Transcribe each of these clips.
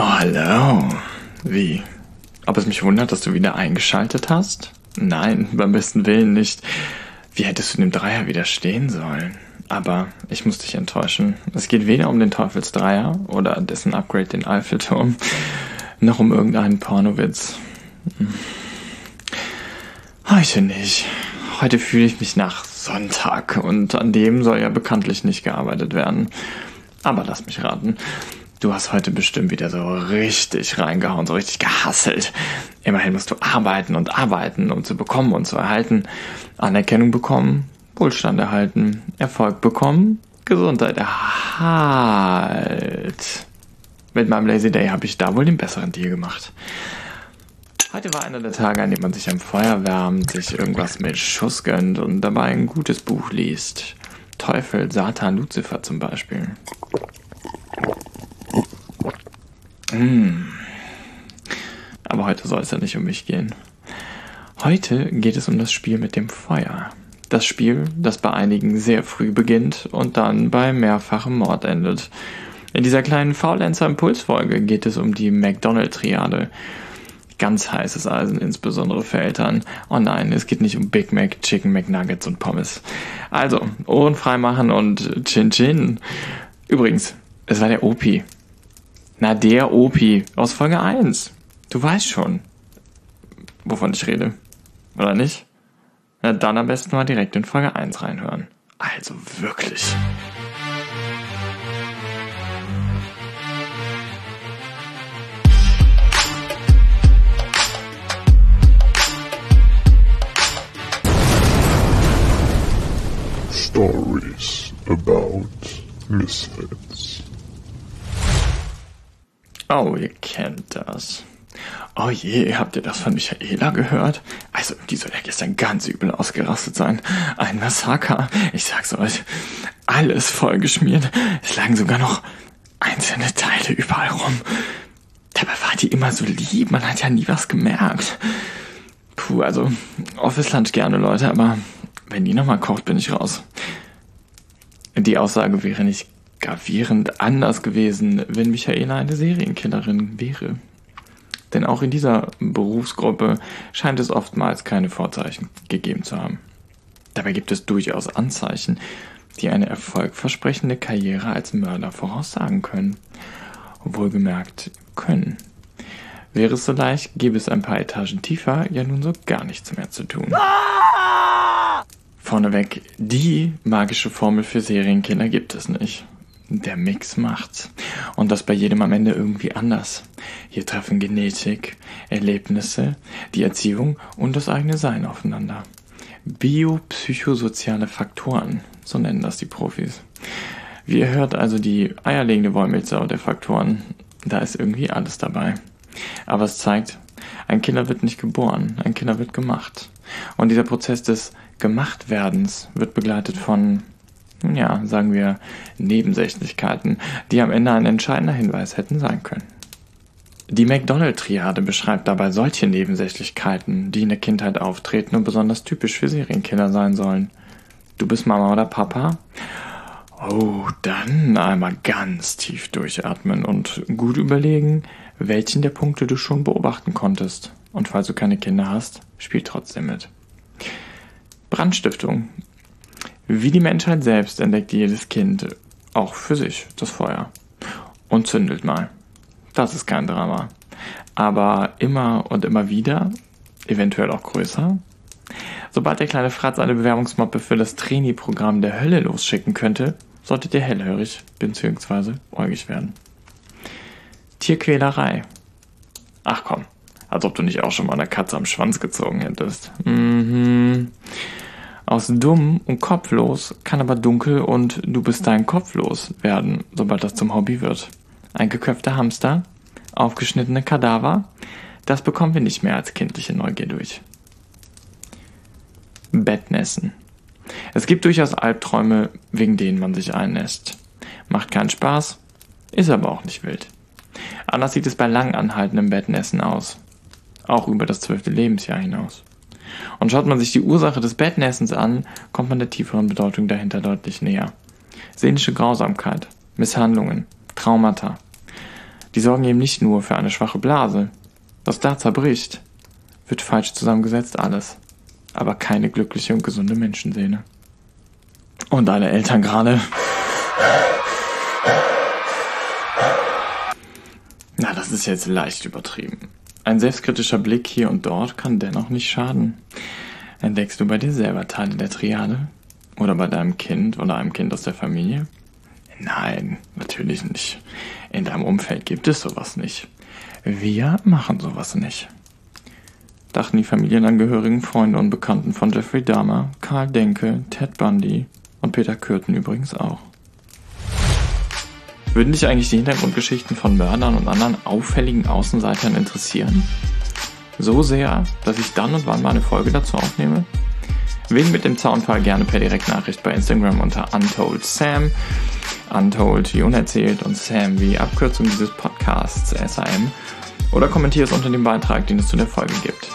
Oh, hallo. Wie? Ob es mich wundert, dass du wieder eingeschaltet hast? Nein, beim besten Willen nicht. Wie hättest du dem Dreier widerstehen sollen? Aber ich muss dich enttäuschen. Es geht weder um den Teufelsdreier oder dessen Upgrade den Eiffelturm, noch um irgendeinen Pornowitz. Hm. Heute nicht. Heute fühle ich mich nach Sonntag und an dem soll ja bekanntlich nicht gearbeitet werden. Aber lass mich raten. Du hast heute bestimmt wieder so richtig reingehauen, so richtig gehasselt. Immerhin musst du arbeiten und arbeiten, um zu bekommen und zu erhalten. Anerkennung bekommen, Wohlstand erhalten, Erfolg bekommen, Gesundheit erhalt. Mit meinem Lazy Day habe ich da wohl den besseren Deal gemacht. Heute war einer der Tage, an dem man sich am Feuer wärmt, sich irgendwas mit Schuss gönnt und dabei ein gutes Buch liest. Teufel, Satan, Luzifer zum Beispiel. Hm. Aber heute soll es ja nicht um mich gehen. Heute geht es um das Spiel mit dem Feuer. Das Spiel, das bei einigen sehr früh beginnt und dann bei mehrfachem Mord endet. In dieser kleinen Faulenzer-Impulsfolge geht es um die McDonald-Triade. Ganz heißes Eisen, insbesondere für Eltern. Oh nein, es geht nicht um Big Mac, Chicken McNuggets und Pommes. Also, Ohren freimachen und Chin Chin. Übrigens, es war der Opi. Na, der Opi aus Folge 1. Du weißt schon, wovon ich rede. Oder nicht? Na, dann am besten mal direkt in Folge 1 reinhören. Also wirklich. Stories about misfits. Oh, ihr kennt das. Oh je, habt ihr das von Michaela gehört? Also, die soll ja gestern ganz übel ausgerastet sein. Ein Massaker. Ich sag's euch. Alles vollgeschmiert. Es lagen sogar noch einzelne Teile überall rum. Dabei war die immer so lieb. Man hat ja nie was gemerkt. Puh, also, Office Lunch gerne, Leute, aber wenn die nochmal kocht, bin ich raus. Die Aussage wäre nicht gravierend anders gewesen, wenn Michaela eine Serienkillerin wäre. Denn auch in dieser Berufsgruppe scheint es oftmals keine Vorzeichen gegeben zu haben. Dabei gibt es durchaus Anzeichen, die eine erfolgversprechende Karriere als Mörder voraussagen können. Wohlgemerkt können. Wäre es so leicht, gäbe es ein paar Etagen tiefer ja nun so gar nichts mehr zu tun. Vorneweg, die magische Formel für Serienkiller gibt es nicht. Der Mix macht's. Und das bei jedem am Ende irgendwie anders. Hier treffen Genetik, Erlebnisse, die Erziehung und das eigene Sein aufeinander. Biopsychosoziale Faktoren, so nennen das die Profis. Wie ihr hört also die eierlegende Wollmilchsau der Faktoren. Da ist irgendwie alles dabei. Aber es zeigt, ein Killer wird nicht geboren, ein Killer wird gemacht. Und dieser Prozess des Gemachtwerdens wird begleitet von, ja, sagen wir, Nebensächlichkeiten, die am Ende ein entscheidender Hinweis hätten sein können. Die McDonald-Triade beschreibt dabei solche Nebensächlichkeiten, die in der Kindheit auftreten und besonders typisch für Serienkiller sein sollen. Du bist Mama oder Papa? Oh, dann einmal ganz tief durchatmen und gut überlegen, welchen der Punkte du schon beobachten konntest. Und falls du keine Kinder hast, spiel trotzdem mit. Brandstiftung. Wie die Menschheit selbst entdeckt jedes Kind auch für sich das Feuer und zündelt mal. Das ist kein Drama. Aber immer und immer wieder, eventuell auch größer, sobald der kleine Fratz eine Bewerbungsmappe für das Trainee-Programm der Hölle losschicken könnte, solltet ihr hellhörig bzw. äugig werden. Tierquälerei. Ach komm, als ob du nicht auch schon mal eine Katze am Schwanz gezogen hättest. Mhm. Aus dumm und kopflos kann aber dunkel und du bist dein kopflos werden, sobald das zum Hobby wird. Ein geköpfter Hamster, aufgeschnittene Kadaver, das bekommen wir nicht mehr als kindliche Neugier durch. Bettnässen. Es gibt durchaus Albträume, wegen denen man sich einnässt. Macht keinen Spaß, ist aber auch nicht wild. Anders sieht es bei lang anhaltendem Bettnässen aus. Auch über das zwölfte Lebensjahr hinaus. Und schaut man sich die Ursache des Bettnässens an, kommt man der tieferen Bedeutung dahinter deutlich näher. Seelische Grausamkeit, Misshandlungen, Traumata. Die sorgen eben nicht nur für eine schwache Blase. Was da zerbricht, wird falsch zusammengesetzt alles. Aber keine glückliche und gesunde Menschenseele. Und deine Eltern gerade. Na, das ist jetzt leicht übertrieben. Ein selbstkritischer Blick hier und dort kann dennoch nicht schaden. Entdeckst du bei dir selber Teile der Triade? Oder bei deinem Kind oder einem Kind aus der Familie? Nein, natürlich nicht. In deinem Umfeld gibt es sowas nicht. Wir machen sowas nicht. Dachten die Familienangehörigen, Freunde und Bekannten von Jeffrey Dahmer, Karl Denke, Ted Bundy und Peter Kürten übrigens auch. Würden dich eigentlich die Hintergrundgeschichten von Mördern und anderen auffälligen Außenseitern interessieren? So sehr, dass ich dann und wann mal eine Folge dazu aufnehme? Wegen mit dem Zaunfall gerne per Direktnachricht bei Instagram unter UntoldSam. Untold wie unerzählt und Sam wie Abkürzung dieses Podcasts SAM. Oder kommentiere es unter dem Beitrag, den es zu der Folge gibt.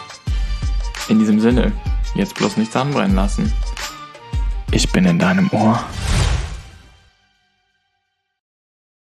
In diesem Sinne, jetzt bloß nichts anbrennen lassen. Ich bin in deinem Ohr.